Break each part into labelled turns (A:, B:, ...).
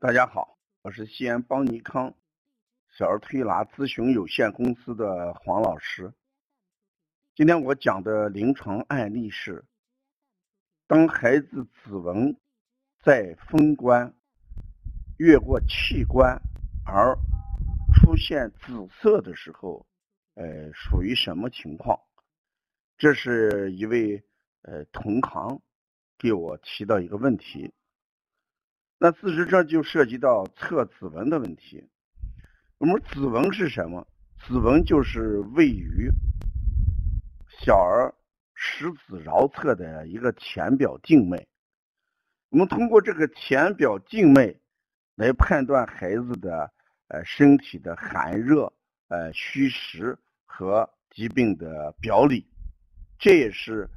A: 大家好，我是西安邦尼康小儿推拿咨询有限公司的黄老师。今天我讲的临床案例是：当孩子指纹在风关越过气关而出现紫色的时候，呃，属于什么情况？这是一位呃同行给我提到一个问题。那事实上就涉及到测指纹的问题。我们指纹是什么？指纹就是位于小儿食指桡侧的一个浅表静脉。我们通过这个浅表静脉来判断孩子的呃身体的寒热、呃虚实和疾病的表里。这也是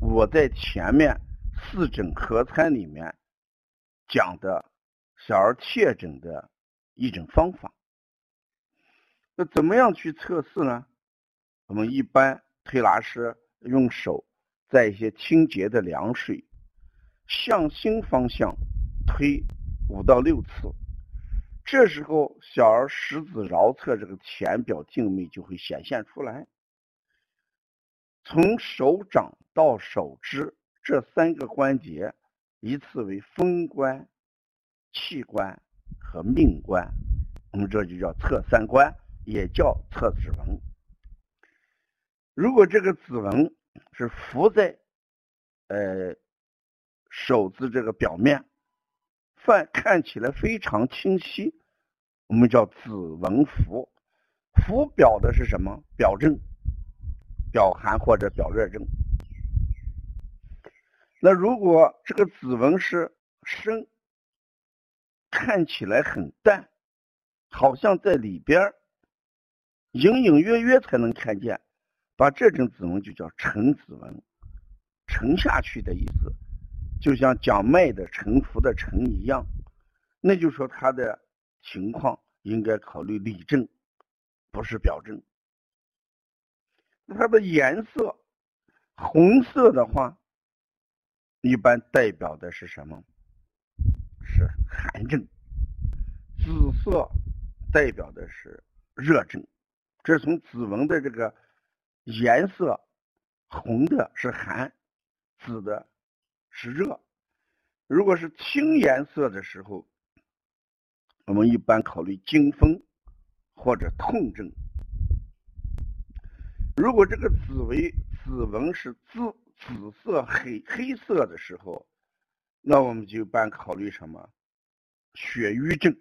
A: 我在前面四诊合参里面。讲的小儿切诊的一种方法，那怎么样去测试呢？我们一般推拿师用手在一些清洁的凉水向心方向推五到六次，这时候小儿食指桡侧这个浅表静脉就会显现出来。从手掌到手指这三个关节。依次为风关、气关和命关，我们这就叫测三关，也叫测指纹。如果这个指纹是浮在呃手指这个表面，范看起来非常清晰，我们叫指纹浮。浮表的是什么？表证、表寒或者表热症。那如果这个指纹是深，看起来很淡，好像在里边隐隐约约才能看见，把这种指纹就叫沉指纹，沉下去的意思，就像讲脉的沉浮的沉一样，那就说他的情况应该考虑里证，不是表证。它的颜色红色的话。一般代表的是什么？是寒症。紫色代表的是热症。这是从指纹的这个颜色，红的是寒，紫的是热。如果是青颜色的时候，我们一般考虑惊风或者痛症。如果这个紫为紫纹是紫。紫色、黑黑色的时候，那我们就一般考虑什么？血瘀症，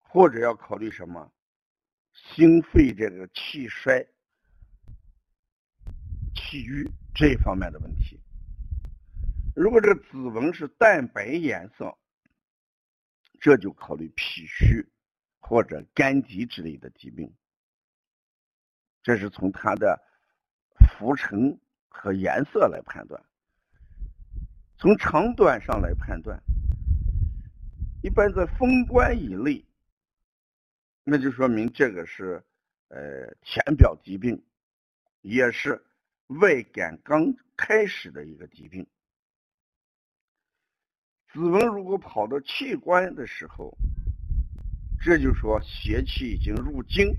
A: 或者要考虑什么？心肺这个气衰、气郁这方面的问题。如果这个指纹是淡白颜色，这就考虑脾虚或者肝疾之类的疾病。这是从它的浮沉。和颜色来判断，从长短上来判断，一般在风关以内，那就说明这个是呃浅表疾病，也是外感刚开始的一个疾病。指纹如果跑到气关的时候，这就说邪气已经入经，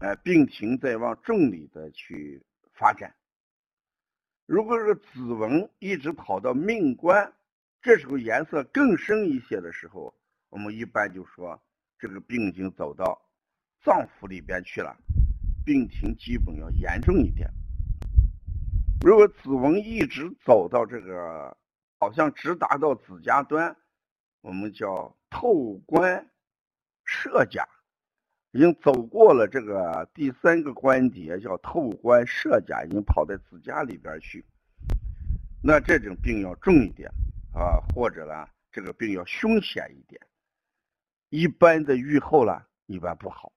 A: 哎，病情在往重里的去发展。如果是指纹一直跑到命关，这时候颜色更深一些的时候，我们一般就说这个病已经走到脏腑里边去了，病情基本要严重一点。如果指纹一直走到这个，好像直达到指甲端，我们叫透关射甲。已经走过了这个第三个关节，叫透关射甲，已经跑在指甲里边去。那这种病要重一点啊，或者呢，这个病要凶险一点。一般的预后呢，一般不好。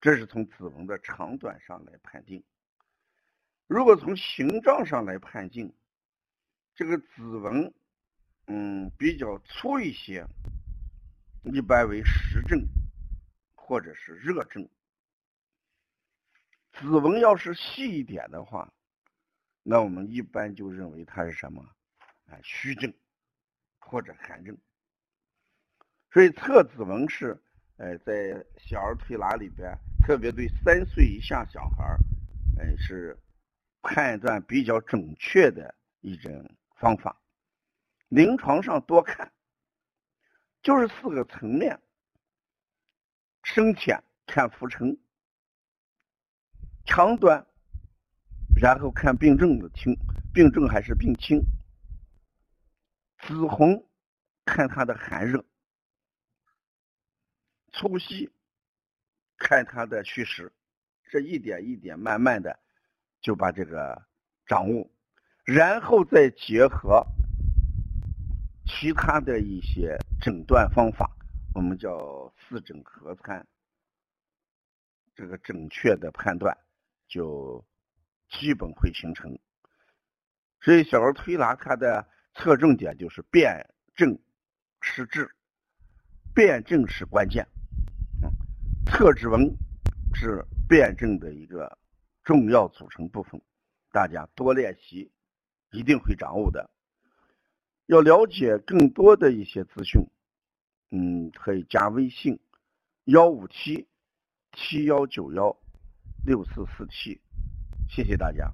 A: 这是从指纹的长短上来判定。如果从形状上来判定，这个指纹，嗯，比较粗一些，一般为实症。或者是热症，指纹要是细一点的话，那我们一般就认为它是什么？啊，虚症或者寒症。所以测指纹是，呃，在小儿推拿里边，特别对三岁以下小孩儿，呃，是判断比较准确的一种方法。临床上多看，就是四个层面：深浅看浮沉，长短，然后看病症的轻，病症还是病轻。紫红看它的寒热。粗细看它的虚实，这一点一点慢慢的就把这个掌握，然后再结合其他的一些诊断方法，我们叫四诊合参，这个准确的判断就基本会形成。所以小儿推拿它的侧重点就是辨证施治，辨证是关键。侧指纹是辩证的一个重要组成部分，大家多练习，一定会掌握的。要了解更多的一些资讯，嗯，可以加微信幺五七七幺九幺六四四七，谢谢大家。